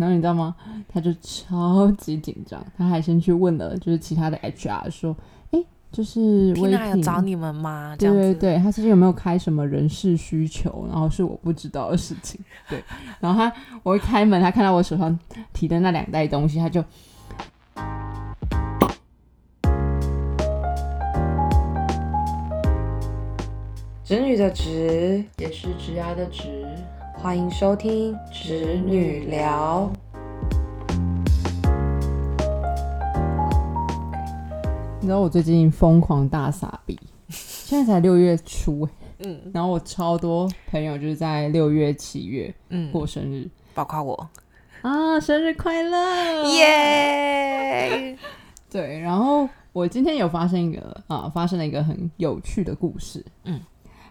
然后你知道吗？他就超级紧张，他还先去问了，就是其他的 HR 说，哎，就是缇娜有找你们吗？对对对，他最近有没有开什么人事需求？然后是我不知道的事情。对，然后他我一开门，他看到我手上提的那两袋东西，他就。侄女的侄也是侄牙的侄，欢迎收听侄女聊。你知道我最近疯狂大傻逼，现在才六月初嗯，然后我超多朋友就是在六月、七月嗯。过生日，包括我。啊，生日快乐，耶！对，然后我今天有发生一个啊，发生了一个很有趣的故事，嗯。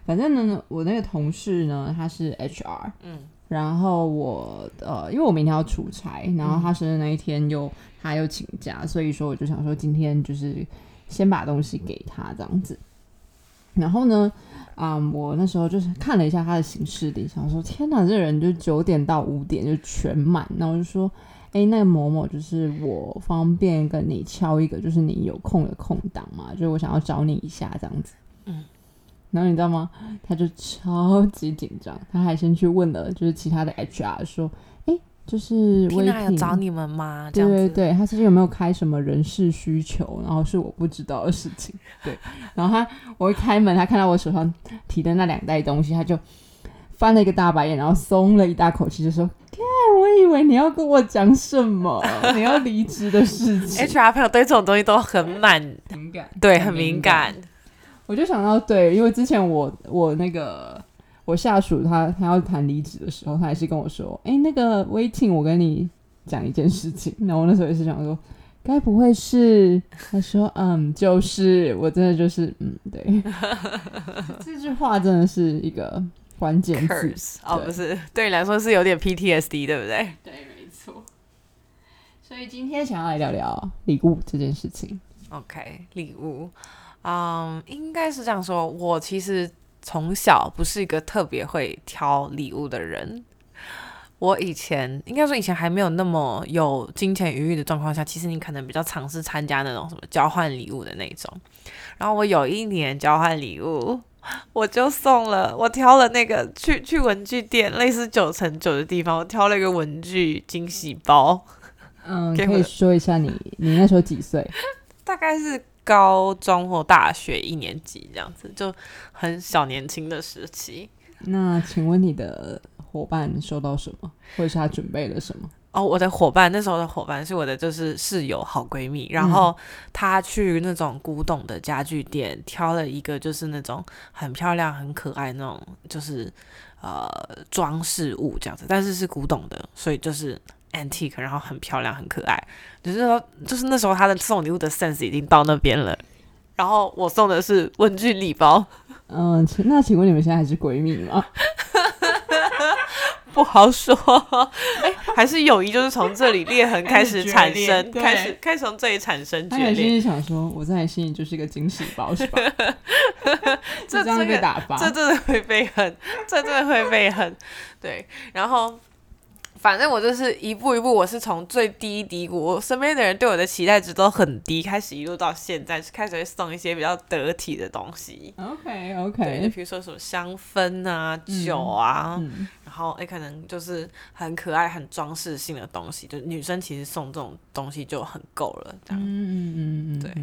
反正呢，我那个同事呢，他是 HR，嗯，然后我呃，因为我明天要出差，然后他生日那一天又他又请假，所以说我就想说今天就是先把东西给他这样子。然后呢，啊，我那时候就是看了一下他的行事历，想说天哪，这人就九点到五点就全满。那我就说，哎，那个某某，就是我方便跟你敲一个，就是你有空的空档嘛，就是我想要找你一下这样子，嗯。然后你知道吗？他就超级紧张，他还先去问了，就是其他的 HR 说：“哎，就是缇娜有找你们吗？”对对对，他最近有没有开什么人事需求？然后是我不知道的事情。对，然后他我一开门，他看到我手上提的那两袋东西，他就翻了一个大白眼，然后松了一大口气，就说：“看，我以为你要跟我讲什么？你要离职的事情。”HR 朋友对这种东西都很满敏感，对，很敏感。我就想到，对，因为之前我我那个我下属他他要谈离职的时候，他也是跟我说，哎，那个 waiting，我跟你讲一件事情。然后我那时候也是想说，该不会是？他说，嗯，就是，我 真的就是，嗯，对，这句话真的是一个关键词哦，不是，对你来说是有点 PTSD，对不对？对，没错。所以今天想要来聊聊礼物这件事情。OK，礼物。嗯，应该是这样说。我其实从小不是一个特别会挑礼物的人。我以前应该说以前还没有那么有金钱余裕的状况下，其实你可能比较尝试参加那种什么交换礼物的那种。然后我有一年交换礼物，我就送了，我挑了那个去去文具店，类似九成九的地方，我挑了一个文具惊喜包。嗯，可以说一下你你那时候几岁？大概是。高中或大学一年级这样子，就很小年轻的时期。那请问你的伙伴收到什么，或者是他准备了什么？哦，我的伙伴那时候的伙伴是我的，就是室友好闺蜜。然后她去那种古董的家具店挑了一个，就是那种很漂亮、很可爱那种，就是呃装饰物这样子，但是是古董的，所以就是。antique，然后很漂亮，很可爱。就是说，就是那时候他的送礼物的 sense 已经到那边了。然后我送的是文具礼包。嗯，那请问你们现在还是闺蜜吗？不好说。哎，还是友谊，就是从这里裂痕开始产生，开始开始从这里产生决裂。心里想说，我在你心里就是一个惊喜包，是吧？这真的被打发，这真的会被恨，这真的会被恨。对，然后。反正我就是一步一步，我是从最低低谷，我身边的人对我的期待值都很低，开始一路到现在，开始会送一些比较得体的东西。OK OK，对，比如说什么香氛啊、酒啊，然后哎，可能就是很可爱、很装饰性的东西，就女生其实送这种东西就很够了，这样。嗯嗯嗯嗯，对。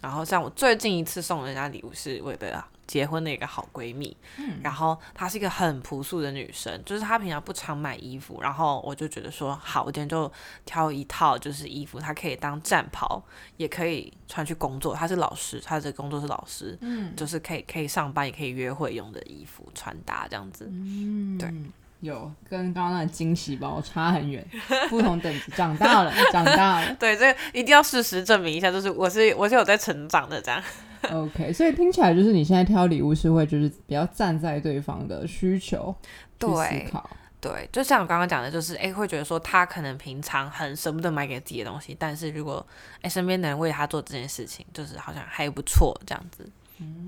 然后像我最近一次送人家礼物是为了结婚的一个好闺蜜，然后她是一个很朴素的女生，就是她平常不常买衣服，然后我就觉得说好，我今天就挑一套就是衣服，她可以当战袍，也可以穿去工作。她是老师，她的工作是老师，嗯，就是可以可以上班也可以约会用的衣服穿搭这样子，嗯，对。有跟刚刚那个惊喜包差很远，不同等级，长大了，长大了。对，这一定要事实证明一下，就是我是我是有在成长的这样。OK，所以听起来就是你现在挑礼物是会就是比较站在对方的需求去思考。对，就像我刚刚讲的，就是哎，会觉得说他可能平常很舍不得买给自己的东西，但是如果哎身边的人为他做这件事情，就是好像还不错这样子。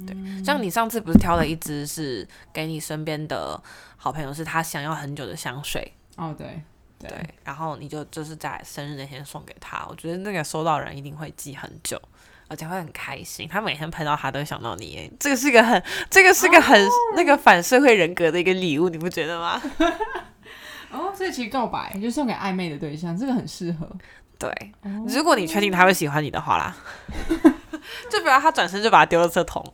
对，像你上次不是挑了一支是给你身边的好朋友，是他想要很久的香水哦，对，对，然后你就就是在生日那天送给他，我觉得那个收到人一定会记很久，而且会很开心。他每天喷到他都会想到你，这个是个很，这个是个很那个反社会人格的一个礼物，你不觉得吗？哦，所以其实告白就送给暧昧的对象，这个很适合。对，如果你确定他会喜欢你的话啦，就不要他转身就把它丢了车桶。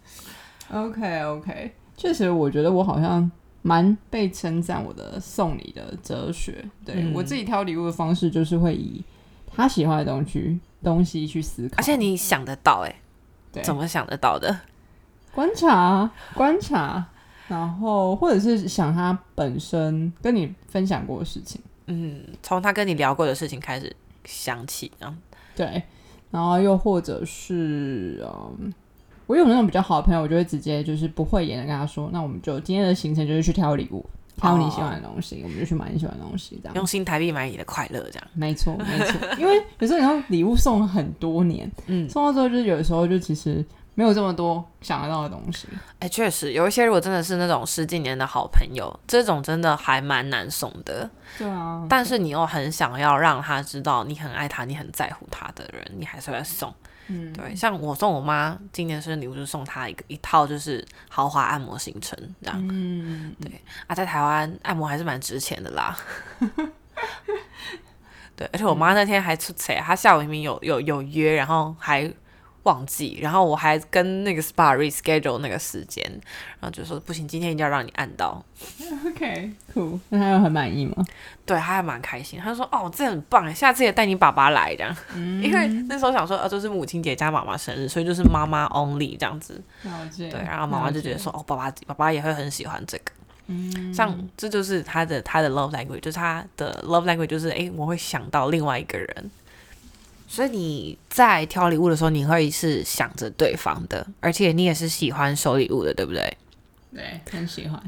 OK OK，确实，我觉得我好像蛮被称赞我的送礼的哲学。对我自己挑礼物的方式，就是会以他喜欢的东西东西去思考，而且你想得到，哎，怎么想得到的？观察观察，然后或者是想他本身跟你分享过的事情，嗯，从他跟你聊过的事情开始想起，这样。对，然后又或者是嗯。我有那种比较好的朋友，我就会直接就是不会言的跟他说，那我们就今天的行程就是去挑礼物，挑你喜欢的东西，我们就去买你喜欢的东西，这样用新台币买你的快乐，这样没错没错。因为有时候你要礼物送了很多年，嗯，送到之后就是有的时候就其实没有这么多想得到的东西。哎，确实有一些如果真的是那种十几年的好朋友，这种真的还蛮难送的。对啊，但是你又很想要让他知道你很爱他，你很在乎他的人，你还是会送。嗯，对，像我送我妈今年生日礼物，就送她一个一套，就是豪华按摩行程这样。嗯，对啊，在台湾按摩还是蛮值钱的啦。对，而且我妈那天还出差，她下午明明有有有约，然后还。忘记，然后我还跟那个 SPA reschedule 那个时间，然后就说不行，今天一定要让你按到。OK，cool，那他有很满意吗？对，他还蛮开心。他说：“哦，这很棒，下次也带你爸爸来这样。”因为那时候想说，呃，就是母亲节加妈妈生日，所以就是妈妈 only 这样子。对，然后妈妈就觉得说：“哦，爸爸爸爸也会很喜欢这个。”嗯，像这就是他的他的 love language，就是他的 love language，就是哎，我会想到另外一个人。所以你在挑礼物的时候，你会是想着对方的，而且你也是喜欢收礼物的，对不对？对，很喜欢。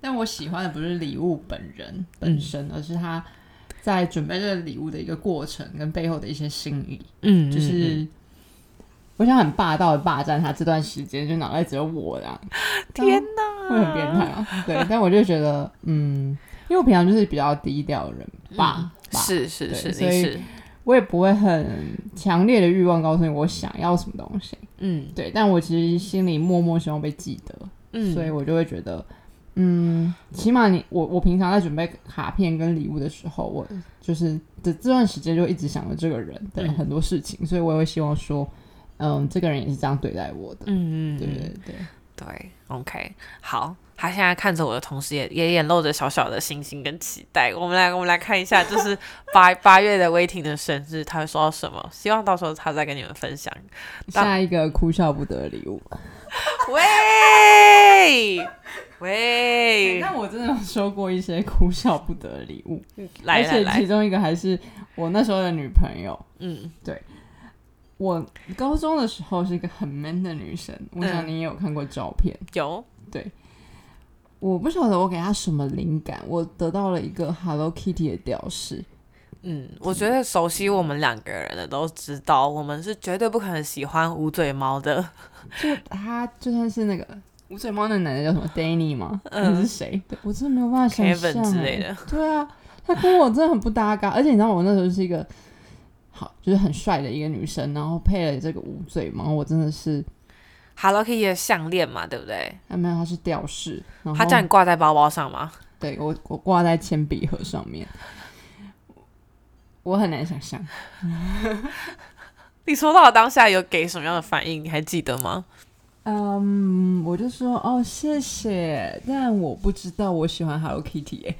但我喜欢的不是礼物本人本身，而是他在准备这个礼物的一个过程跟背后的一些心意。嗯，就是我想很霸道的霸占他这段时间，就脑袋只有我这样。天哪，会很变态啊！对，但我就觉得，嗯，因为我平常就是比较低调的人吧，是是是，所以。我也不会很强烈的欲望告诉你我想要什么东西，嗯，对，但我其实心里默默希望被记得，嗯，所以我就会觉得，嗯，起码你我我平常在准备卡片跟礼物的时候，我就是这这段时间就一直想着这个人的很多事情，所以我也会希望说，嗯，这个人也是这样对待我的，嗯嗯，对对对。对，OK，好。他现在看着我的同时，也也眼露着小小的星星跟期待。我们来，我们来看一下，就是八 八月的威霆的生日，他会收到什么？希望到时候他再跟你们分享下一个哭笑不得的礼物。喂喂，那我真的有收过一些哭笑不得的礼物，而且其中一个还是我那时候的女朋友。嗯，对，我高中的时候是一个很 man 的女生，我想你也有看过照片，有对。我不晓得我给他什么灵感，我得到了一个 Hello Kitty 的吊饰。嗯，我觉得熟悉我们两个人的都知道，我们是绝对不可能喜欢无嘴猫的。就他就算是那个无嘴猫的男的叫什么 Danny 吗？嗯，是谁？我真的没有办法想象之类的。对啊，他跟我真的很不搭嘎。而且你知道我那时候是一个好，就是很帅的一个女生，然后配了这个无嘴猫，我真的是。Hello Kitty 的项链嘛，对不对？啊，没有，它是吊饰。他叫你挂在包包上吗？对我，我挂在铅笔盒上面。我很难想象。你收到当下有给什么样的反应？你还记得吗？嗯，我就说哦，谢谢，但我不知道我喜欢 Hello Kitty 哎。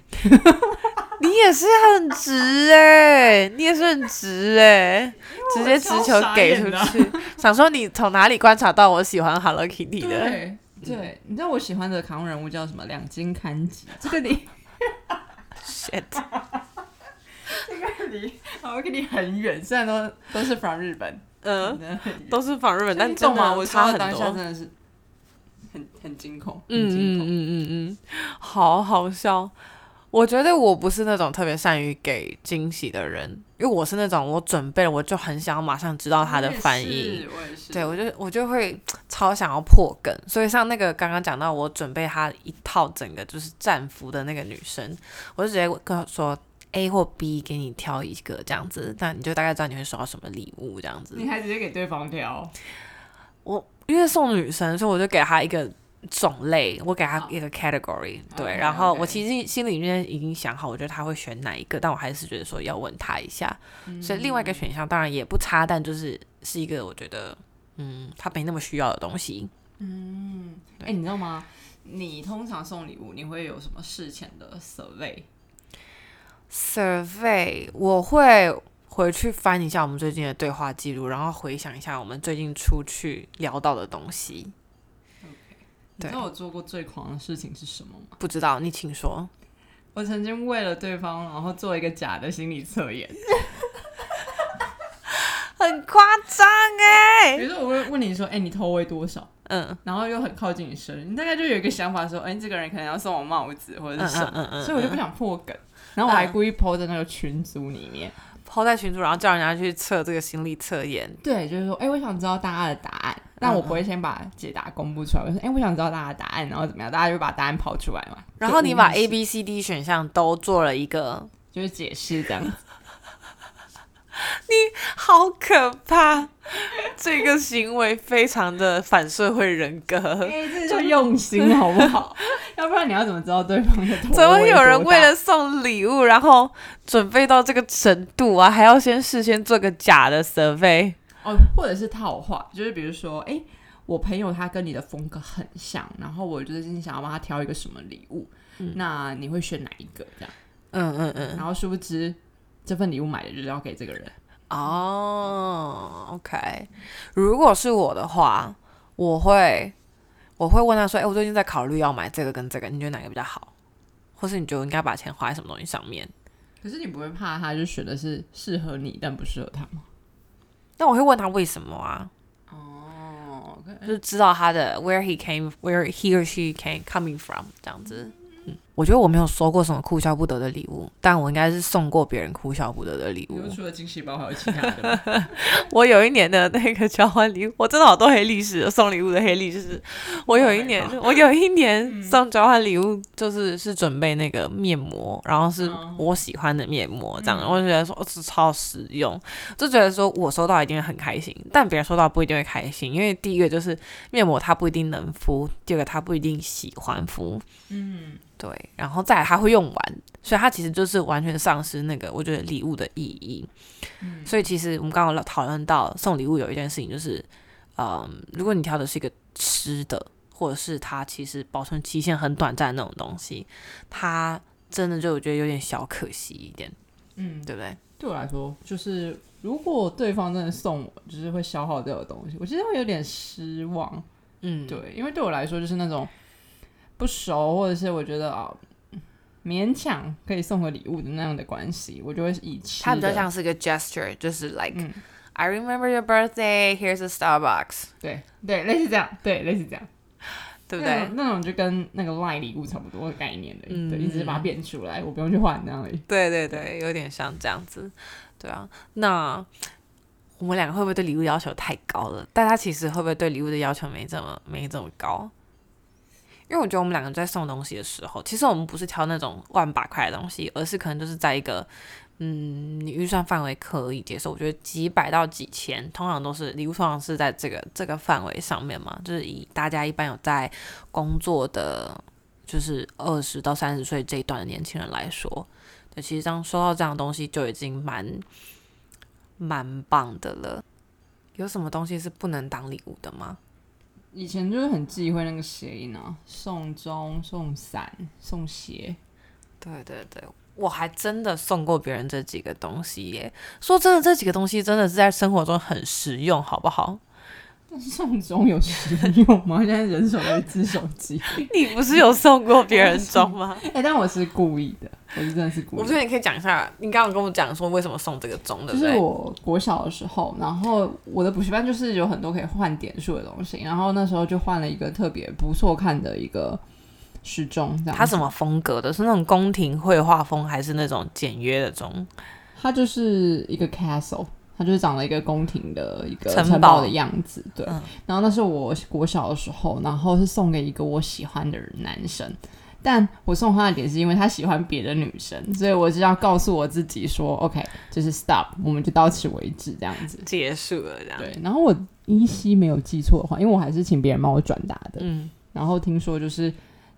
你也是很直哎，你也是很直哎，直接直球给出去。想说你从哪里观察到我喜欢 Hello Kitty 的？对，对，你知道我喜欢的卡通人物叫什么？两金刊吉。这个你，shit，这个离 Hello Kitty 很远，虽然都都是 from 日本，嗯，都是 from 日本，但真的差很多，真的是很很惊恐，嗯嗯嗯嗯嗯，好好笑。我觉得我不是那种特别善于给惊喜的人，因为我是那种我准备了我就很想要马上知道他的反应，对我就我就会超想要破梗，所以像那个刚刚讲到我准备他一套整个就是战服的那个女生，我就直接跟她说 A 或 B 给你挑一个这样子，那你就大概知道你会收到什么礼物这样子。你还直接给对方挑？我因为送女生，所以我就给她一个种类，我给他一个 category。对，然后我其实心里面已经想好，我觉得他会选哪一个，但我还是觉得说要问他一下。所以另外一个选项当然也不差，但就是是一个我觉得嗯，他没那么需要的东西。嗯，哎，你知道吗？你通常送礼物，你会有什么事前的 survey？survey 我会回去翻一下我们最近的对话记录，然后回想一下我们最近出去聊到的东西。你知道我做过最狂的事情是什么吗？不知道，你请说。我曾经为了对方，然后做一个假的心理测验，很夸张哎。比如说，我会问你说：“哎，你头围多少？”嗯，然后又很靠近你生日，你大概就有一个想法说，哎，这个人可能要送我帽子或者是什么，所以我就不想破梗，然后我还故意抛在那个群组里面，抛在群组，然后叫人家去测这个心理测验。对，就是说，哎，我想知道大家的答案，但我不会先把解答公布出来，我说，哎，我想知道大家的答案，然后怎么样，大家就把答案抛出来嘛。然后你把 A、B、C、D 选项都做了一个，就是解释这样子。你好可怕！这个行为非常的反社会人格，这就用心好不好？要不然你要怎么知道对方的？怎么有人为了送礼物，然后准备到这个程度啊？还要先事先做个假的 survey 哦，或者是套话，就是比如说，哎，我朋友他跟你的风格很像，然后我就是想要帮他挑一个什么礼物，那你会选哪一个？这样，嗯嗯嗯，然后殊不知。这份礼物买的就是要给这个人哦。OK，如果是我的话，我会我会问他说：“哎，我最近在考虑要买这个跟这个，你觉得哪个比较好？或是你觉得应该把钱花在什么东西上面？”可是你不会怕他就选的是适合你但不适合他吗？那我会问他为什么啊？哦，就知道他的 where he came，where he or she came coming from 这样子。我觉得我没有收过什么哭笑不得的礼物，但我应该是送过别人哭笑不得的礼物。除了惊喜包，还有其他的。我有一年的那个交换礼物，我真的好多黑历史，送礼物的黑历史。我有一年，我有一年送交换礼物，就是是准备那个面膜，然后是我喜欢的面膜，这样，我就觉得说是超实用，就觉得说我收到一定会很开心，但别人收到不一定会开心，因为第一个就是面膜它不一定能敷，第二个它不一定喜欢敷。嗯。对，然后再来他会用完，所以他其实就是完全丧失那个我觉得礼物的意义。嗯，所以其实我们刚刚讨论到送礼物有一件事情就是，嗯，如果你挑的是一个吃的，或者是它其实保存期限很短暂那种东西，它真的就我觉得有点小可惜一点。嗯，对不对？对我来说，就是如果对方真的送我，就是会消耗掉的东西，我其实会有点失望。嗯，对，因为对我来说就是那种。不熟，或者是我觉得啊，勉强可以送个礼物的那样的关系，我就会以吃。它比较像是个 gesture，就是 like I remember your birthday, here's a Starbucks。对对，类似这样，对，类似这样，对不对？那种就跟那个 line 礼物差不多的概念的，对，你只是把它变出来，我不用去换那样而已。对对对，有点像这样子，对啊。那我们两个会不会对礼物要求太高了？但他其实会不会对礼物的要求没这么没这么高？因为我觉得我们两个在送东西的时候，其实我们不是挑那种万把块的东西，而是可能就是在一个，嗯，你预算范围可以接受。我觉得几百到几千，通常都是礼物，通常是在这个这个范围上面嘛。就是以大家一般有在工作的，就是二十到三十岁这一段的年轻人来说，对，其实当收到这样的东西就已经蛮蛮棒的了。有什么东西是不能当礼物的吗？以前就是很忌讳那个谐音啊，送钟、送伞、送鞋。对对对，我还真的送过别人这几个东西耶。说真的，这几个东西真的是在生活中很实用，好不好？送钟有实用吗？现在人手一支手机。你不是有送过别人钟吗？哎，但我是故意的，我是真的是故意。我觉得你可以讲一下，你刚刚跟我讲说为什么送这个钟的。就是我国小的时候，然后我的补习班就是有很多可以换点数的东西，然后那时候就换了一个特别不错看的一个时钟。它什么风格的？是那种宫廷绘画风，还是那种简约的钟？它就是一个 castle。它就是长了一个宫廷的一个城堡。的样子，对。然后那是我国小的时候，然后是送给一个我喜欢的男生，但我送他的点是因为他喜欢别的女生，所以我就要告诉我自己说，OK，就是 stop，我们就到此为止，这样子。结束了，这样。对，然后我依稀没有记错的话，因为我还是请别人帮我转达的，嗯，然后听说就是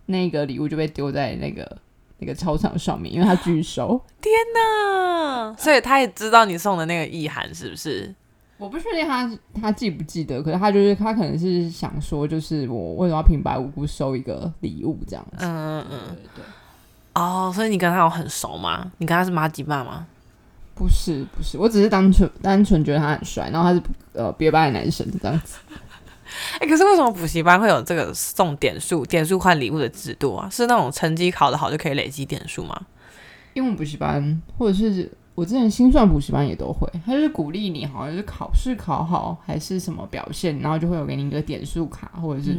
那个礼物就被丢在那个那个操场上面，因为他拒收。天哪！所以他也知道你送的那个意涵是不是？我不确定他他记不记得，可是他就是他可能是想说，就是我为什么要平白无故收一个礼物这样子？嗯嗯嗯，对。哦，所以你跟他有很熟吗？你跟他是妈吉爸吗？不是不是，我只是单纯单纯觉得他很帅，然后他是呃别班的男生这样子。哎，可是为什么补习班会有这个送点数、点数换礼物的制度啊？是那种成绩考得好就可以累积点数吗？因为补习班或者是。我之前心算补习班也都会，他就是鼓励你，好像是考试考好还是什么表现，然后就会有给你一个点数卡，或者是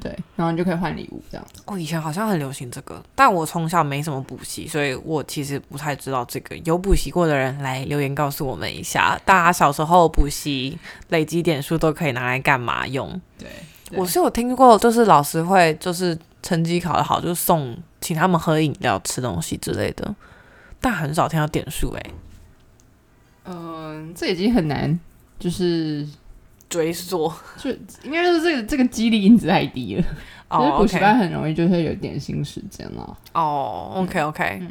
对，然后你就可以换礼物这样。哦，以前好像很流行这个，但我从小没什么补习，所以我其实不太知道这个。有补习过的人来留言告诉我们一下，大家小时候补习累积点数都可以拿来干嘛用？对，我是有听过，就是老师会就是成绩考得好，就送请他们喝饮料、吃东西之类的。但很少听到点数哎，嗯，这已经很难，就是追溯，就应该是这个这个激励因子太低了。哦，补习班很容易就会有点心时间了。哦，OK OK，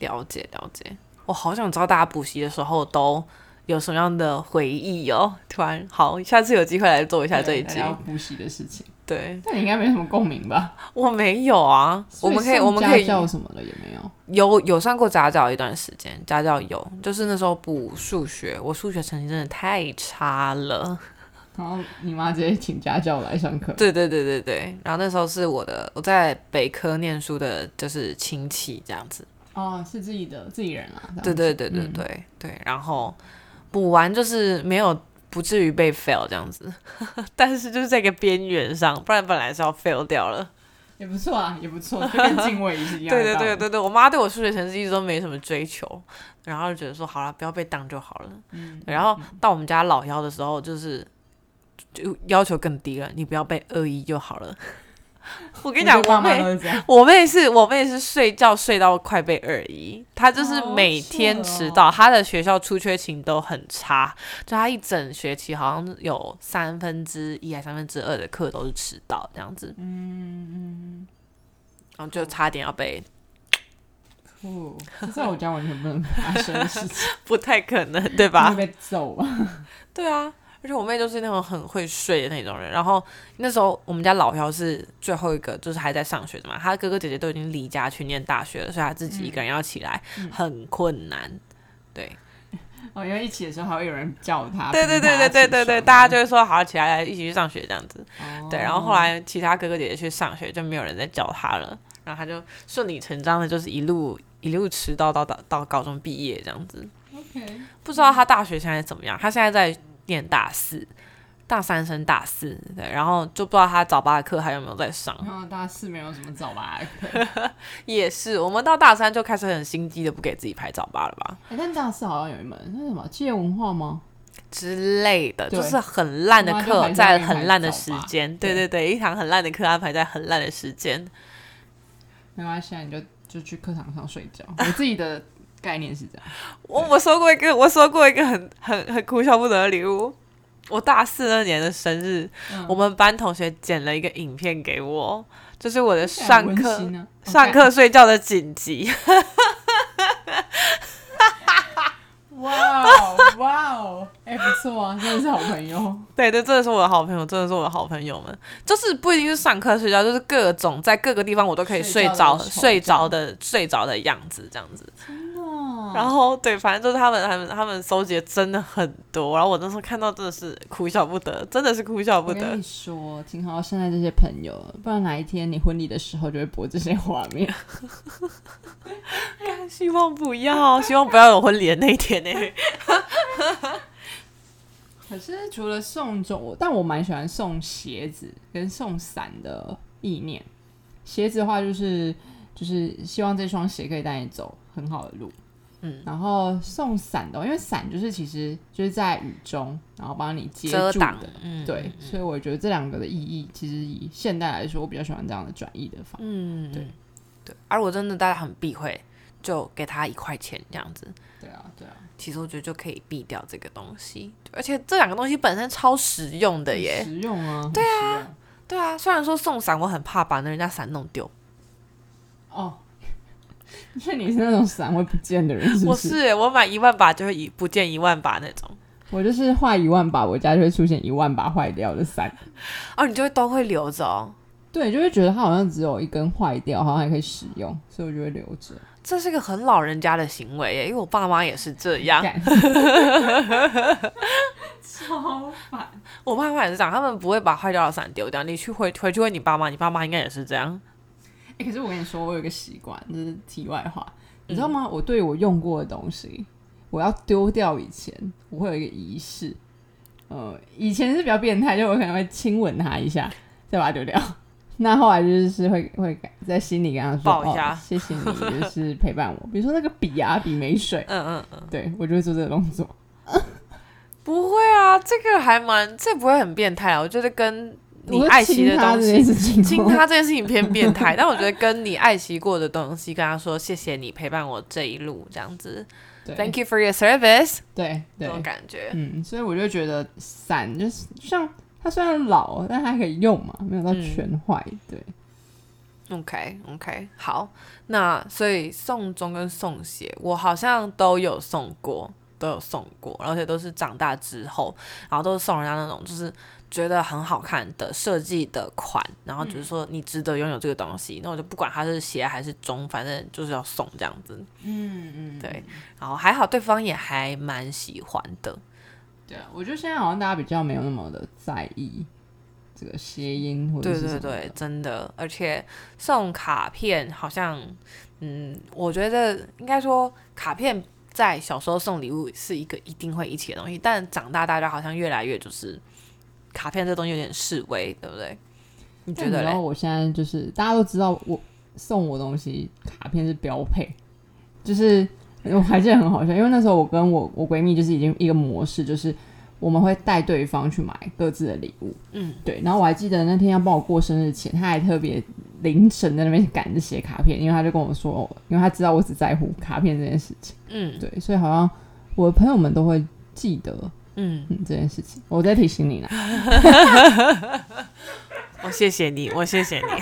了解了解。我好想知道大家补习的时候都有什么样的回忆哦。突然，好，下次有机会来做一下这一集补习的事情。对，但你应该没什么共鸣吧？我没有啊，我们可以，我们可以教什么的也没有。有有上过家教一段时间，家教有，就是那时候补数学，我数学成绩真的太差了。然后你妈直接请家教来上课。对对对对对，然后那时候是我的我在北科念书的，就是亲戚这样子。哦，是自己的自己人啊。对对对对对对，然后补完就是没有。不至于被 fail 这样子，但是就是在一个边缘上，不然本来是要 fail 掉了，也不错啊，也不错，就跟敬畏是一样。对对对对对，我妈对我数学成绩一直都没什么追求，然后就觉得说好了，不要被当就好了。嗯，然后到我们家老幺的时候，就是就要求更低了，你不要被恶意就好了。我跟你讲，我妹，我妹是我妹是睡觉睡到快被二一，她就是每天迟到，她的学校出缺勤都很差，就她一整学期好像有三分之一还三分之二的课都是迟到这样子，嗯嗯，然后就差点要被，哦，在我家完全不能发生的事情，不太可能对吧？被揍。啊，对啊。而且我妹就是那种很会睡的那种人，然后那时候我们家老幺是最后一个，就是还在上学的嘛，他哥哥姐姐都已经离家去念大学了，所以他自己一个人要起来很困难。对，哦，因为一起的时候还会有人叫他，对对对对对对对，大家就会说好起来一起去上学这样子。对，然后后来其他哥哥姐姐去上学，就没有人再叫他了，然后他就顺理成章的，就是一路一路迟到到到到高中毕业这样子。OK，不知道他大学现在怎么样？他现在在。念大四，大三升大四，对，然后就不知道他早八的课还有没有在上。大四没有什么早八的课，也是。我们到大三就开始很心机的不给自己排早八了吧？哎，但大四好像有一门那什么企业文化吗之类的，就是很烂的课，在很烂的时间。对对对，一堂很烂的课安排在很烂的时间。没关系，你就就去课堂上睡觉。我自己的。概念是这样，我我收过一个，我收过一个很很很哭笑不得的礼物。我大四那年的生日，我们班同学剪了一个影片给我，就是我的上课上课睡觉的紧急。哇哦哇哦，哎不错啊，真的是好朋友。对对，真的是我的好朋友，真的是我的好朋友们。就是不一定是上课睡觉，就是各种在各个地方我都可以睡着睡着的睡着的样子，这样子。然后对，反正就是他们，他们，他们收集的真的很多。然后我那时候看到，真的是哭笑不得，真的是哭笑不得。我跟你说，挺好现在这些朋友，不然哪一天你婚礼的时候就会播这些画面。希望不要，希望不要有婚礼的那一天呢。可是除了送种，但我蛮喜欢送鞋子跟送伞的意念。鞋子的话，就是就是希望这双鞋可以带你走很好的路。嗯，然后送伞的，因为伞就是其实就是在雨中，然后帮你遮挡。的，嗯，对，所以我觉得这两个的意义，其实以现代来说，我比较喜欢这样的转译的方，嗯，对，对。而我真的大家很避讳，就给他一块钱这样子，对啊，对啊。其实我觉得就可以避掉这个东西，而且这两个东西本身超实用的耶，实用啊，对啊，对啊。虽然说送伞，我很怕把那人家伞弄丢，哦。因 为你是那种伞会不见的人，是不是？我买一万把就会一不见一万把那种。我就是画一万把，我家就会出现一万把坏掉的伞。哦，你就会都会留着哦。对，就会觉得它好像只有一根坏掉，好像还可以使用，所以我就会留着。这是个很老人家的行为耶，因为我爸妈也是这样。超烦！我爸妈也是这样，他们不会把坏掉的伞丢掉。你去回回去问你爸妈，你爸妈应该也是这样。可是我跟你说，我有一个习惯，这是题外话，你知道吗？我对我用过的东西，我要丢掉以前，我会有一个仪式。呃，以前是比较变态，就我可能会亲吻它一下，再把它丢掉。那后来就是会会在心里跟他说：“哦，谢谢你，就是陪伴我。”比如说那个笔啊，笔没水，嗯嗯嗯，对我就会做这个动作。不会啊，这个还蛮，这不会很变态啊。我觉得跟你爱惜的东西，亲他这件事情偏变态，但我觉得跟你爱惜过的东西，跟他说谢谢你陪伴我这一路，这样子，Thank you for your service，对，这种感觉，嗯，所以我就觉得伞就是像它虽然老，但还可以用嘛，没有到全坏，对。OK OK，好，那所以送钟跟送鞋，我好像都有送过，都有送过，而且都是长大之后，然后都是送人家那种就是。觉得很好看的设计的款，然后就是说你值得拥有这个东西，那我就不管它是鞋还是钟，反正就是要送这样子。嗯嗯，对。然后还好对方也还蛮喜欢的。对啊，我觉得现在好像大家比较没有那么的在意这个谐音或者对对对，真的。而且送卡片好像，嗯，我觉得应该说卡片在小时候送礼物是一个一定会一起的东西，但长大大家好像越来越就是。卡片这东西有点示威，对不对？你觉得？然后我现在就是大家都知道，我送我东西卡片是标配。就是我还记得很好笑，因为那时候我跟我我闺蜜就是已经一个模式，就是我们会带对方去买各自的礼物。嗯，对。然后我还记得那天要帮我过生日前，他还特别凌晨在那边赶着写卡片，因为他就跟我说，因为他知道我只在乎卡片这件事情。嗯，对。所以好像我的朋友们都会记得。嗯，这件事情我在提醒你呢。我谢谢你，我谢谢你。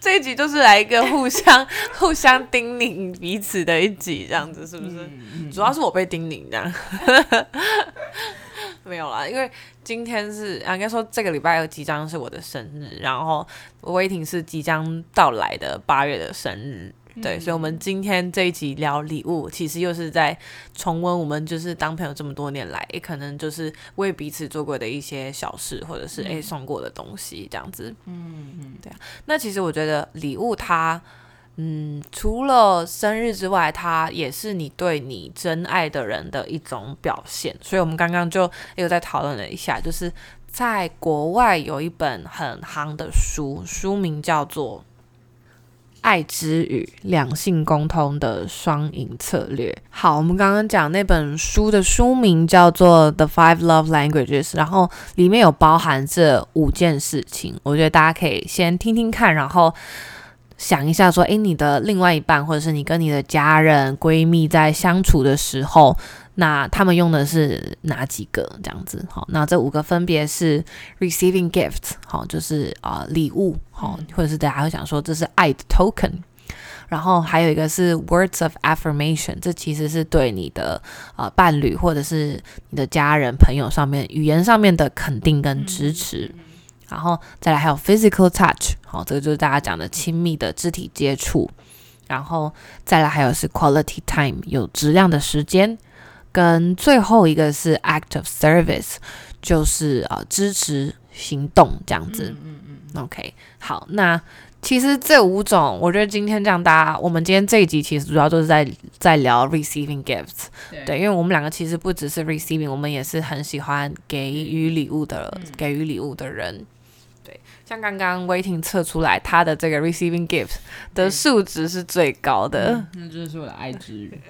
这一集就是来一个互相 互相叮咛彼此的一集，这样子是不是？主要是我被叮咛这样。没有啦，因为今天是啊，应该说这个礼拜即将是我的生日，然后威霆是即将到来的八月的生日。对，所以，我们今天这一集聊礼物，其实又是在重温我们就是当朋友这么多年来，也可能就是为彼此做过的一些小事，或者是诶送过的东西，这样子。嗯嗯，对啊。那其实我觉得礼物它，嗯，除了生日之外，它也是你对你真爱的人的一种表现。所以我们刚刚就又在讨论了一下，就是在国外有一本很夯的书，书名叫做。爱之语，两性沟通的双赢策略。好，我们刚刚讲那本书的书名叫做《The Five Love Languages》，然后里面有包含这五件事情。我觉得大家可以先听听看，然后想一下，说，诶，你的另外一半，或者是你跟你的家人、闺蜜在相处的时候。那他们用的是哪几个这样子？好，那这五个分别是 receiving gifts，好，就是啊礼物，好，或者是大家会想说这是爱的 token，然后还有一个是 words of affirmation，这其实是对你的啊伴侣或者是你的家人朋友上面语言上面的肯定跟支持，然后再来还有 physical touch，好，这个就是大家讲的亲密的肢体接触，然后再来还有是 quality time，有质量的时间。跟最后一个是 act of service，就是呃支持行动这样子。嗯嗯 OK，好，那其实这五种，我觉得今天这样，大家我们今天这一集其实主要都是在在聊 receiving gifts。对，因为我们两个其实不只是 receiving，我们也是很喜欢给予礼物的，给予礼物的人。对，像刚刚 waiting 测出来，他的这个 receiving gift 的数值是最高的，那就是我的爱之语。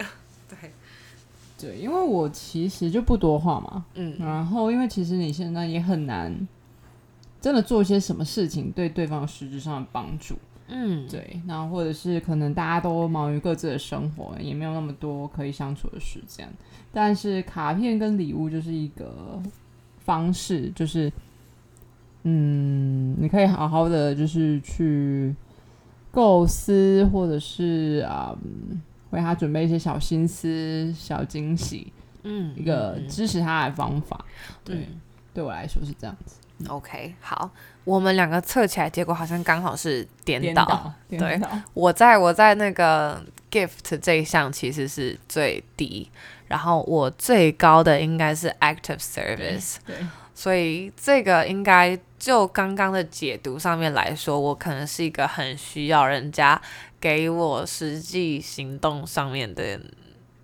对对，因为我其实就不多话嘛，嗯，然后因为其实你现在也很难真的做些什么事情对对方实质上的帮助，嗯，对，然后或者是可能大家都忙于各自的生活，也没有那么多可以相处的时间，但是卡片跟礼物就是一个方式，就是。嗯，你可以好好的就是去构思，或者是啊，为他准备一些小心思、小惊喜，嗯，一个支持他的方法。对，对我来说是这样子。OK，好，我们两个测起来，结果好像刚好是颠倒。对，我在我在那个 gift 这一项其实是最低，然后我最高的应该是 active service。对。所以这个应该就刚刚的解读上面来说，我可能是一个很需要人家给我实际行动上面的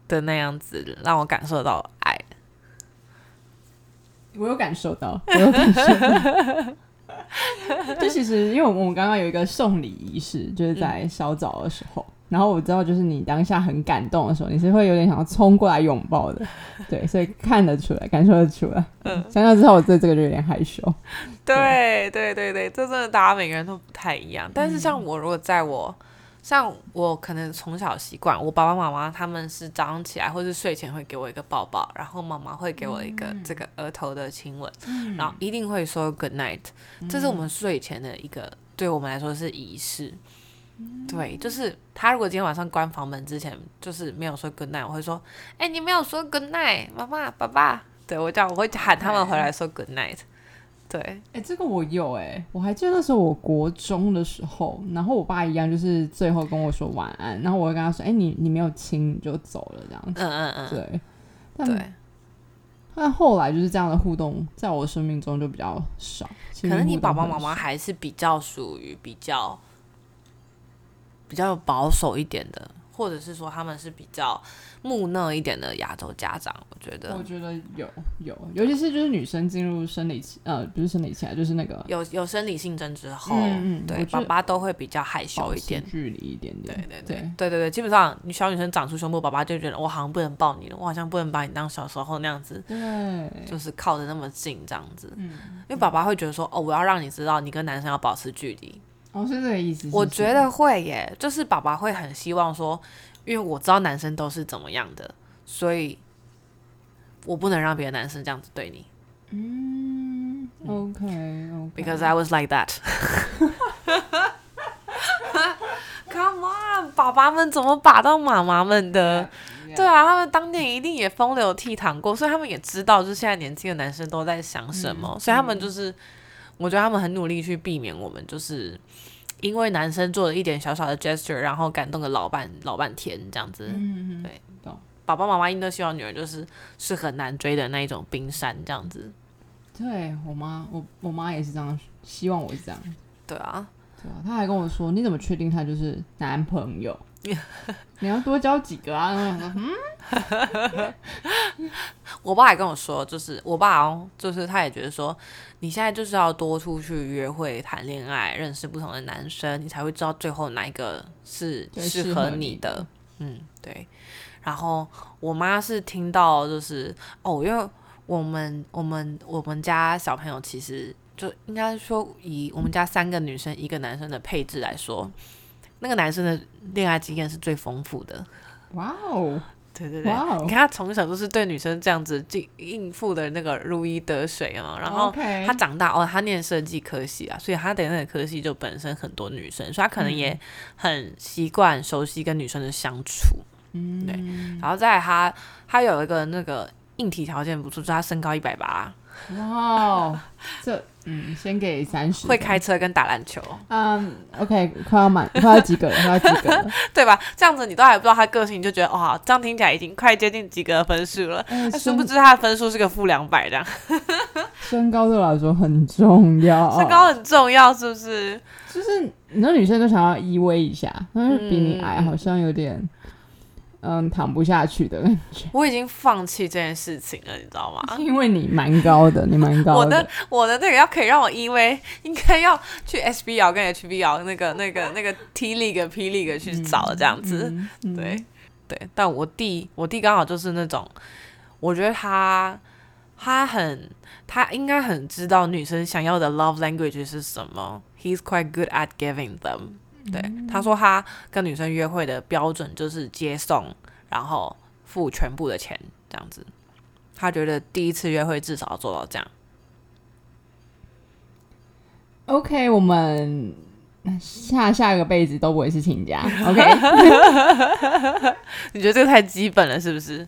的那样子，让我感受到爱。我有感受到，我有感受到。就其实，因为我们刚刚有一个送礼仪式，就是在稍早的时候。然后我知道，就是你当下很感动的时候，你是会有点想要冲过来拥抱的，对，所以看得出来，感受得出来。嗯，想想之后，我对这个就有点害羞。对对对对，这真的大家每个人都不太一样。但是像我，如果在我，像我可能从小习惯，我爸爸妈妈他们是早上起来或是睡前会给我一个抱抱，然后妈妈会给我一个这个额头的亲吻，然后一定会说 good night，这是我们睡前的一个，对我们来说是仪式。对，就是他如果今天晚上关房门之前，就是没有说 good night，我会说，哎，你没有说 good night，妈妈、爸爸，对我叫，我会喊他们回来说 good night。对，哎，这个我有哎，我还记得那时候我国中的时候，然后我爸一样，就是最后跟我说晚安，然后我会跟他说，哎，你你没有亲你就走了这样子，嗯嗯嗯，对，对，但后来就是这样的互动，在我生命中就比较少，可能你爸爸妈妈还是比较属于比较。比较保守一点的，或者是说他们是比较木讷一点的亚洲家长，我觉得，我觉得有有，尤其是就是女生进入生理期，呃，不是生理期啊，就是那个有有生理性征之后，嗯对，爸爸都会比较害羞一点，距离一点点，对对对对对对，基本上你小女生长出胸部，爸爸就觉得我好像不能抱你了，我好像不能把你当小时候那样子，对，就是靠的那么近这样子，嗯，因为爸爸会觉得说，哦，我要让你知道，你跟男生要保持距离。哦，是这个意思。我觉得会耶，就是爸爸会很希望说，因为我知道男生都是怎么样的，所以我不能让别的男生这样子对你。嗯，OK，OK，Because I was like that。Come on，爸爸们怎么把到妈妈们的？对啊，他们当年一定也风流倜傥过，所以他们也知道，就是现在年轻的男生都在想什么，所以他们就是。我觉得他们很努力去避免我们，就是因为男生做了一点小小的 gesture，然后感动了老半老半天这样子。嗯嗯，对，爸爸妈妈应该希望女儿就是是很难追的那一种冰山这样子。对我妈，我我妈也是这样，希望我是这样。对啊，对啊，他还跟我说：“你怎么确定他就是男朋友？你要多交几个啊？”嗯。我爸也跟我说，就是我爸哦，就是他也觉得说，你现在就是要多出去约会、谈恋爱，认识不同的男生，你才会知道最后哪一个是适合你的。嗯，对。然后我妈是听到就是哦，因为我们我们我们家小朋友其实就应该说以我们家三个女生一个男生的配置来说，那个男生的恋爱经验是最丰富的。哇哦！对对对，你看他从小都是对女生这样子应应付的那个如鱼得水啊，然后他长大哦，他念设计科系啊，所以他的那个科系就本身很多女生，所以他可能也很习惯熟悉跟女生的相处，嗯，对，然后再他他有一个那个硬体条件不错，就他身高一百八，哇，这。嗯，先给三十。会开车跟打篮球。嗯，OK，快要满，快要及格了，快要及格了，对吧？这样子你都还不知道他个性，你就觉得哇，这样听起来已经快接近及格分数了。他殊不知他的分数是个负两百这样。身高对我来说很重要，身高很重要，是不是？就是很多女生都想要依偎一下，但是比你矮好像有点，嗯躺不下去的感觉。我已经放弃这件事情了，你知道吗？因为你蛮高的，你蛮高的。我的我的那个要可以让我依偎，应该要去 SBL 跟 HBL 那个那个那个 T League、P League 去找这样子。对对，但我弟我弟刚好就是那种，我觉得他他很他应该很知道女生想要的 love language 是什么。He's quite good at giving them。对，他说他跟女生约会的标准就是接送，然后付全部的钱这样子。他觉得第一次约会至少要做到这样。OK，我们下下个辈子都不会是亲家。OK，你觉得这个太基本了是不是？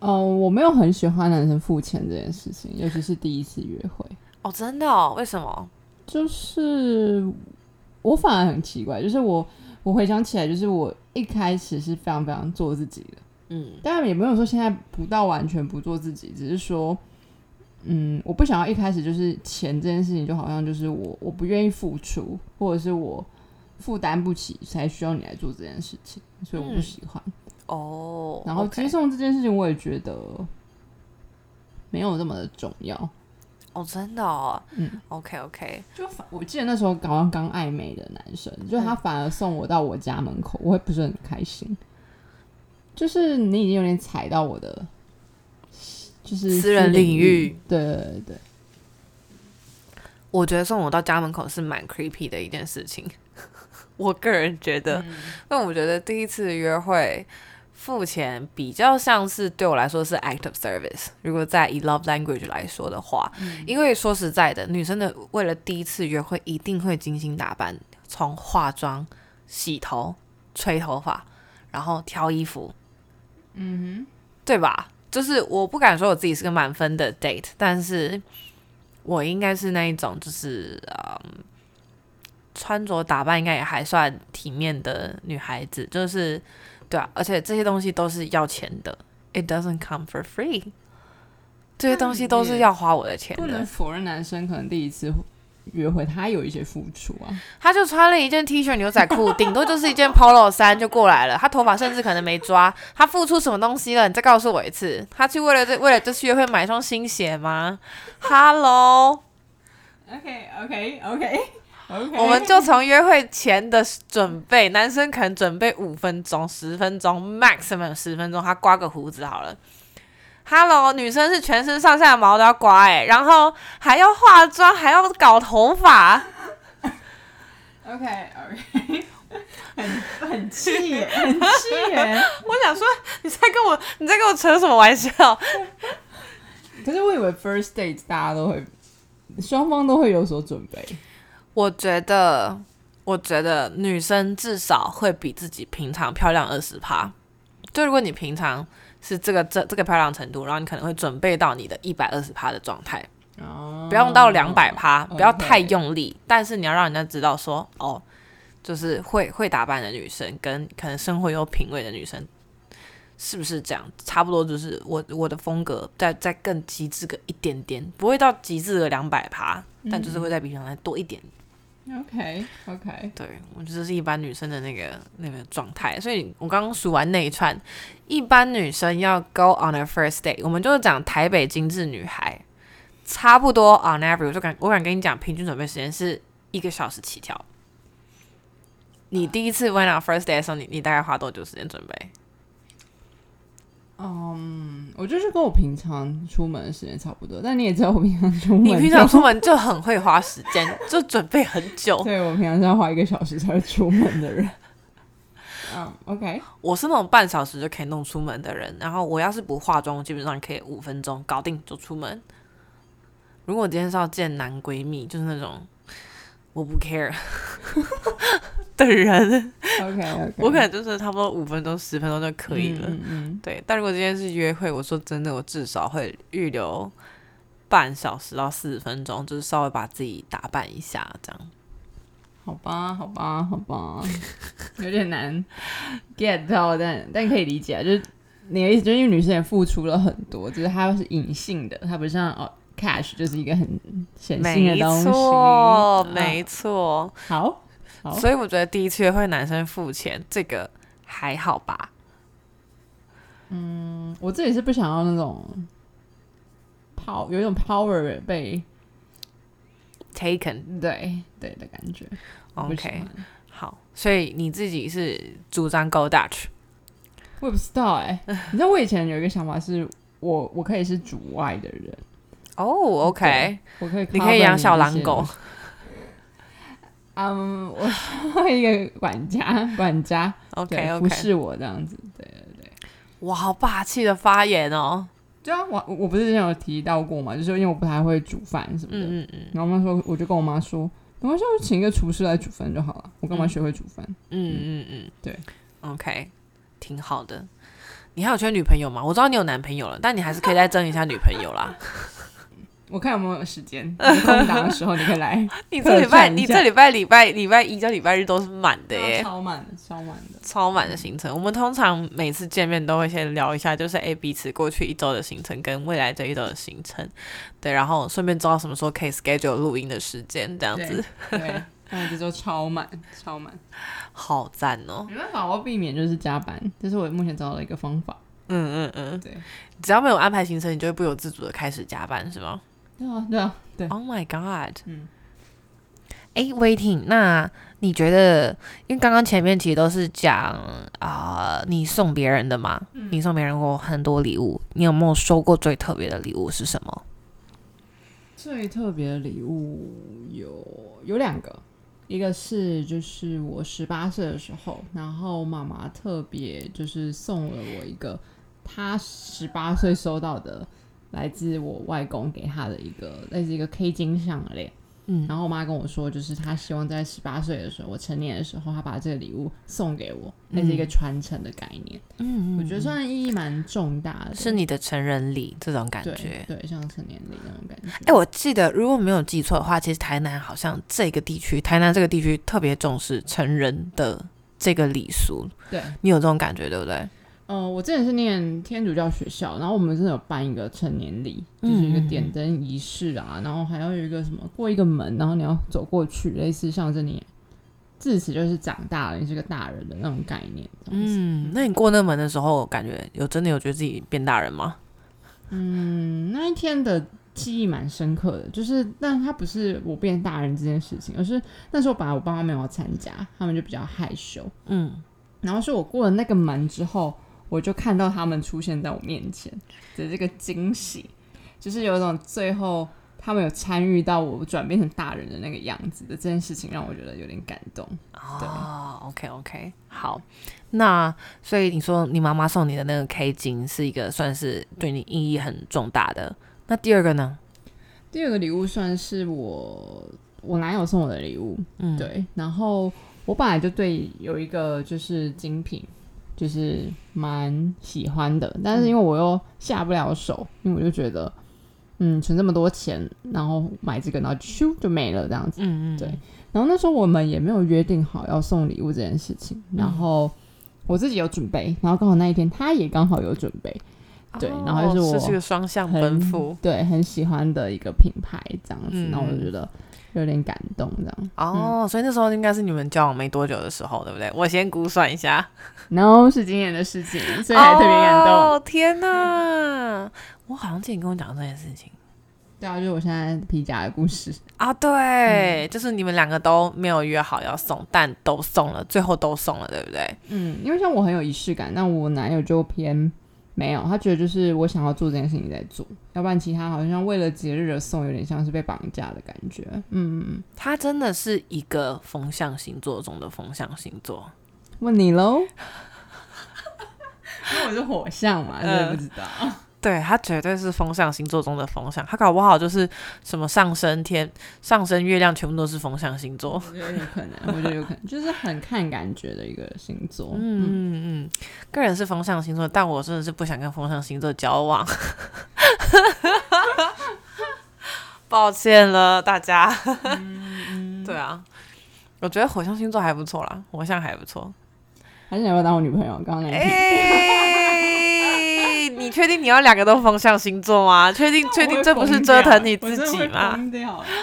嗯，我没有很喜欢男生付钱这件事情，尤其是第一次约会。哦，真的？哦？为什么？就是我反而很奇怪，就是我我回想起来，就是我一开始是非常非常做自己的，嗯，当然也没有说现在不到完全不做自己，只是说，嗯，我不想要一开始就是钱这件事情，就好像就是我我不愿意付出，或者是我负担不起才需要你来做这件事情，所以我不喜欢哦。然后接送这件事情，我也觉得没有那么的重要。哦，真的哦，嗯，OK OK，就反我记得那时候刚刚刚暧昧的男生，就他反而送我到我家门口，我会不是很开心。就是你已经有点踩到我的，就是私人领域，对对对。我觉得送我到家门口是蛮 creepy 的一件事情，我个人觉得，因为我觉得第一次约会。付钱比较像是对我来说是 act of service。如果在以 love language 来说的话，因为说实在的，女生的为了第一次约会一定会精心打扮，从化妆、洗头、吹头发，然后挑衣服，嗯哼，对吧？就是我不敢说我自己是个满分的 date，但是我应该是那一种，就是嗯，穿着打扮应该也还算体面的女孩子，就是。对啊，而且这些东西都是要钱的，It doesn't come for free。这些东西都是要花我的钱的。不能否认，男生可能第一次约会他有一些付出啊。他就穿了一件 T 恤牛仔裤，顶多就是一件 Polo 衫就过来了。他头发甚至可能没抓。他付出什么东西了？你再告诉我一次。他去为了这为了这次约会买一双新鞋吗？Hello。OK OK OK。我们就从约会前的准备，男生可能准备五分钟、十分钟，maximum 十分钟，他刮个胡子好了。Hello，女生是全身上下的毛都要刮哎，然后还要化妆，还要搞头发。OK OK，很很气耶，很气耶！我想说，你在跟我你在跟我扯什么玩笑？可是我以为 first date 大家都会，双方都会有所准备。我觉得，我觉得女生至少会比自己平常漂亮二十趴。就如果你平常是这个这这个漂亮程度，然后你可能会准备到你的一百二十趴的状态，哦，不用到两百趴，不要太用力。但是你要让人家知道说，哦，就是会会打扮的女生，跟可能生活有品味的女生，是不是这样？差不多就是我我的风格，再再更极致个一点点，不会到极致的两百趴，但就是会在比平常多一点。OK，OK，对我觉得是一般女生的那个那个状态，所以我刚刚数完那一串，一般女生要 go on a first date，我们就是讲台北精致女孩，差不多 on average，我就敢我敢跟你讲，平均准备时间是一个小时起跳。你第一次 went on first date 的时候，你你大概花多久时间准备？嗯，我就是跟我平常出门的时间差不多，但你也知道我平常出门，你平常出门就很会花时间，就准备很久。对我平常是要花一个小时才会出门的人。嗯，OK，我是那种半小时就可以弄出门的人，然后我要是不化妆，基本上可以五分钟搞定就出门。如果今天是要见男闺蜜，就是那种我不 care。的人，OK，我可能就是差不多五分钟、十分钟就可以了。嗯，对。但如果今天是约会，我说真的，我至少会预留半小时到四十分钟，就是稍微把自己打扮一下，这样。好吧，好吧，好吧，有点难 get 到，但但可以理解，就是你的意思，就是因为女生也付出了很多，就是她是隐性的，她不像哦，cash 就是一个很显性的东西。没错，没错。好。所以我觉得第一次约会男生付钱，这个还好吧？嗯，我自己是不想要那种 power 有一种 power 被 taken，对对的感觉。OK，好，所以你自己是主张 go Dutch？我也不知道哎，你知道我以前有一个想法是，我我可以是主外的人。哦，OK，我可以，你可以养小狼狗。嗯，我需一个管家，管家，OK，不是我这样子，对对对。哇，好霸气的发言哦！对啊，我我不是之前有提到过嘛，就是因为我不太会煮饭什么的，嗯嗯嗯。然后我妈说，我就跟我妈说，我妈说，就请一个厨师来煮饭就好了，我干嘛学会煮饭？嗯嗯嗯，对，OK，挺好的。你还有缺女朋友吗？我知道你有男朋友了，但你还是可以再争一下女朋友啦。我看有没有时间 空档的时候，你可以来。你这礼拜，你这礼拜礼拜礼拜一到礼拜日都是满的耶，超满的，超满的，超满的行程。我们通常每次见面都会先聊一下，就是诶彼此过去一周的行程跟未来这一周的行程，对，然后顺便知道什么时候可以 schedule 录音的时间，这样子。对，那这周超满，超满，好赞哦！没办法，我要避免就是加班，这是我目前找到的一个方法。嗯嗯嗯，对，只要没有安排行程，你就会不由自主的开始加班，是吗？对啊，对啊，对。Oh my god！嗯，哎，Waiting，那你觉得，因为刚刚前面其实都是讲啊，你送别人的嘛，你送别人过很多礼物，你有没有收过最特别的礼物是什么？最特别的礼物有有两个，一个是就是我十八岁的时候，然后妈妈特别就是送了我一个，她十八岁收到的。来自我外公给他的一个类似一个 K 金项链，嗯，然后我妈跟我说，就是她希望在十八岁的时候，我成年的时候，她把这个礼物送给我，那是一个传承的概念，嗯，我觉得算意义蛮重大的，是你的成人礼这种感觉，对，像成年礼那种感觉。哎，我记得如果没有记错的话，其实台南好像这个地区，台南这个地区特别重视成人的这个礼俗，对。你有这种感觉，对不对？嗯，我之前是念天主教学校，然后我们真的有办一个成年礼，就是一个点灯仪式啊，然后还要有一个什么过一个门，然后你要走过去，类似像是你自此就是长大了，你是个大人的那种概念。嗯，那你过那门的时候，感觉有真的有觉得自己变大人吗？嗯，那一天的记忆蛮深刻的，就是，但他不是我变大人这件事情，而是那时候本来我爸妈没有参加，他们就比较害羞。嗯，然后是我过了那个门之后。我就看到他们出现在我面前的这个惊喜，就是有一种最后他们有参与到我转变成大人的那个样子的这件事情，让我觉得有点感动。哦，OK OK，好，那所以你说你妈妈送你的那个 K 金是一个算是对你意义很重大的。那第二个呢？第二个礼物算是我我男友送我的礼物，嗯，对。然后我本来就对有一个就是精品。就是蛮喜欢的，但是因为我又下不了手，因为我就觉得，嗯，存这么多钱，然后买这个，然后咻就没了这样子。嗯嗯，对。然后那时候我们也没有约定好要送礼物这件事情，然后我自己有准备，然后刚好那一天他也刚好有准备，对，然后就是我是个双向奔赴，对，很喜欢的一个品牌这样子，然后我就觉得。有点感动，这样哦，所以那时候应该是你们交往没多久的时候，对不对？我先估算一下，no 是今年的事情，所以还特别感动。天哪，我好像之前跟我讲这件事情，对啊，就是我现在皮夹的故事啊，对，就是你们两个都没有约好要送，但都送了，最后都送了，对不对？嗯，因为像我很有仪式感，那我男友就偏。没有，他觉得就是我想要做这件事情在做，要不然其他好像为了节日而送，有点像是被绑架的感觉。嗯，他真的是一个风象星座中的风象星座。问你喽，因为我是火象嘛，你也不知道。对他绝对是风象星座中的风象，他搞不好就是什么上升天、上升月亮，全部都是风象星座。我觉得有可能，我觉得有可能，就是很看感觉的一个星座。嗯嗯嗯，个人是风象星座，但我真的是不想跟风象星座交往。抱歉了，大家。对啊，我觉得火象星座还不错啦，火象还不错。还是你要当我女朋友？刚刚那。你确定你要两个都风象星座吗？确定确定这不是折腾你自己吗？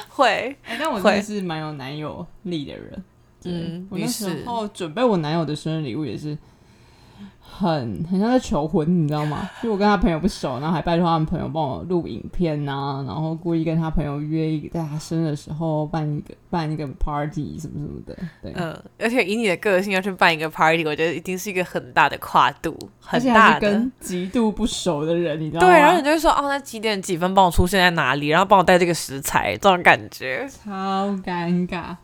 会，但我真的是蛮有男友力的人。嗯，我那时候准备我男友的生日礼物也是很很像在求婚，你知道吗？就我跟他朋友不熟，然后还拜托他们朋友帮我录影片呐，然后故意跟他朋友约一个在他生日的时候办一个办一个 party 什么什么的。对，嗯，而且以你的个性要去办一个 party，我觉得一定是一个很大的跨度，很大的极度不熟的人，你知道吗？对，然后你就会说哦，那几点几分帮我出现在哪里，然后帮我带这个食材，这种感觉超尴尬。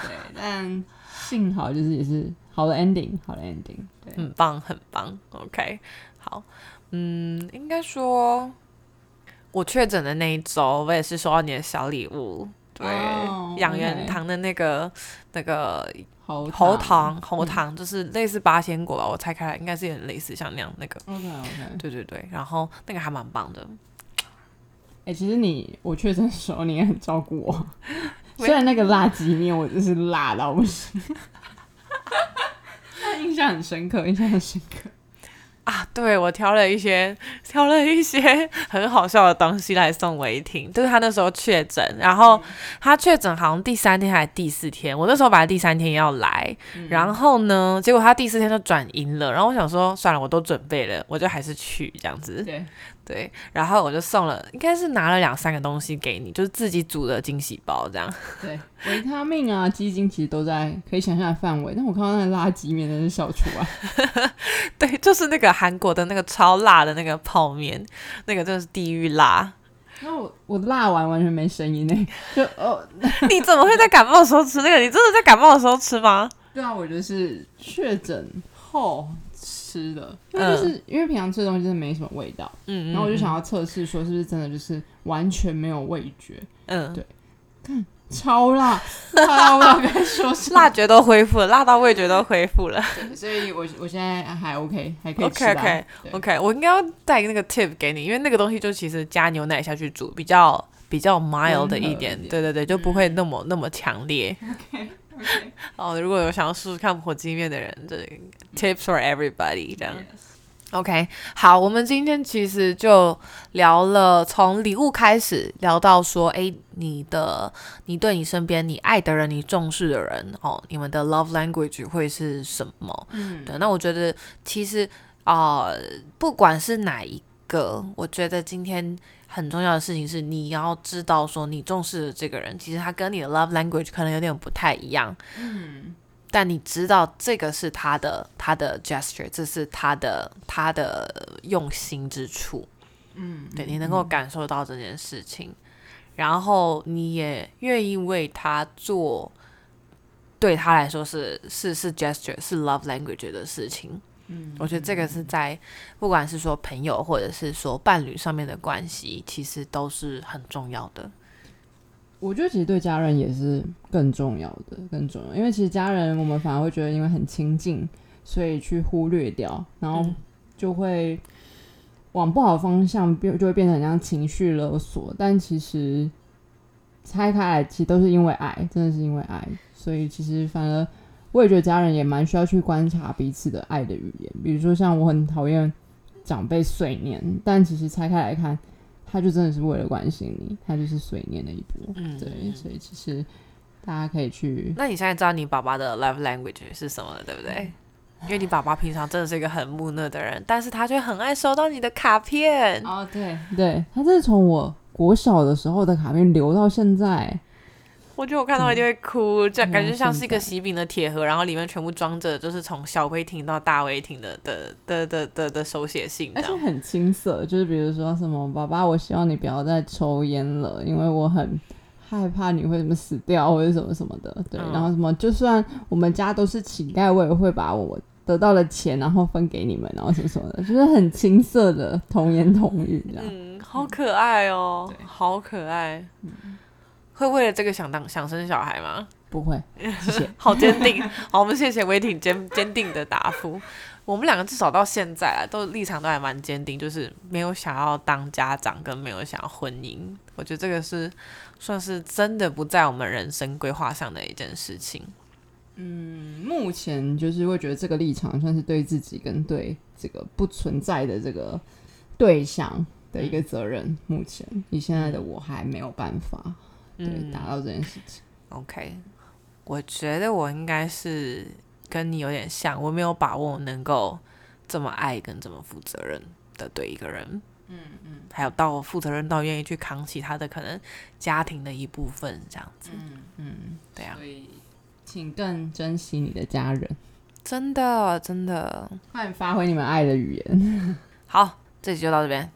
对，但幸好就是也是好的 ending，好的 ending。很棒，很棒。OK，好，嗯，应该说，我确诊的那一周，我也是收到你的小礼物，对，养元堂的那个那个喉喉糖，喉糖就是类似八仙果吧，我拆开来应该是有点类似像那样那个。OK OK，对对对，然后那个还蛮棒的。哎，其实你我确诊的时候，你也很照顾我，虽然那个辣鸡面我就是辣到不行。印象很深刻，印象很深刻啊！对我挑了一些，挑了一些 很好笑的东西来送维婷。就是他那时候确诊，然后他确诊好像第三天还是第四天，我那时候本来第三天要来，然后呢，结果他第四天就转阴了。然后我想说，算了，我都准备了，我就还是去这样子。对。对，然后我就送了，应该是拿了两三个东西给你，就是自己煮的惊喜包这样。对，维他命啊、鸡精其实都在可以想象的范围，但我看到那个垃圾面真是笑出来。对，就是那个韩国的那个超辣的那个泡面，那个真的是地狱辣。那我我辣完完全没声音呢，就哦，你怎么会在感冒的时候吃那个？你真的在感冒的时候吃吗？对啊，我觉得是确诊后。吃的，因为就是因为平常吃的东西真的没什么味道，嗯，然后我就想要测试说是不是真的就是完全没有味觉，嗯，对，看超辣，辣到该说是辣觉都恢复了，辣到味觉都恢复了，所以我我现在还 OK，还可以吃。OK OK OK，我应该要带那个 tip 给你，因为那个东西就其实加牛奶下去煮比较比较 mild 的一点，对对对，就不会那么那么强烈。OK。哦，如果有想要试试看火鸡面的人，这 tips for everybody 这样。OK，好，我们今天其实就聊了从礼物开始，聊到说，哎，你的，你对你身边你爱的人，你重视的人，哦，你们的 love language 会是什么？嗯，对，那我觉得其实啊，不管是哪一个，我觉得今天。很重要的事情是，你要知道说，你重视的这个人，其实他跟你的 love language 可能有点不太一样。嗯，但你知道这个是他的他的 gesture，这是他的他的用心之处。嗯，对你能够感受到这件事情，然后你也愿意为他做对他来说是是是 gesture 是 love language 的事情。嗯，我觉得这个是在不管是说朋友或者是说伴侣上面的关系，其实都是很重要的。我觉得其实对家人也是更重要的，更重要，因为其实家人我们反而会觉得因为很亲近，所以去忽略掉，然后就会往不好的方向变，就会变成像情绪勒索。但其实拆开来，其实都是因为爱，真的是因为爱，所以其实反而。我也觉得家人也蛮需要去观察彼此的爱的语言，比如说像我很讨厌长辈碎念，但其实拆开来看，他就真的是为了关心你，他就是随念了一波。嗯，对，所以其实大家可以去。那你现在知道你爸爸的 love language 是什么了，对不对？因为你爸爸平常真的是一个很木讷的人，但是他却很爱收到你的卡片。哦，对，对他这是从我国小的时候的卡片留到现在。我觉得我看到一定会哭，这感觉像是一个喜饼的铁盒，然后里面全部装着，就是从小薇婷到大薇婷的的的的的的手写信，而且很青涩，就是比如说什么“爸爸，我希望你不要再抽烟了，因为我很害怕你会什么死掉或者什么什么的”，对，然后什么就算我们家都是乞丐，我也会把我得到的钱然后分给你们，然后什么什么的，就是很青涩的童言童语，这样，嗯，好可爱哦，好可爱，嗯。会为了这个想当想生小孩吗？不会，谢谢。好坚定，好，我们谢谢威挺坚坚定的答复。我们两个至少到现在啊，都立场都还蛮坚定，就是没有想要当家长，跟没有想要婚姻。我觉得这个是算是真的不在我们人生规划上的一件事情。嗯，目前就是会觉得这个立场算是对自己跟对这个不存在的这个对象的一个责任。目前以现在的我还没有办法。对，达到这件事情。OK，我觉得我应该是跟你有点像，我没有把握能够这么爱跟这么负责任的对一个人，嗯嗯，还有到负责任到愿意去扛起他的可能家庭的一部分这样子，嗯嗯，对啊，所以请更珍惜你的家人，真的真的，快发挥你们爱的语言。好，这集就到这边。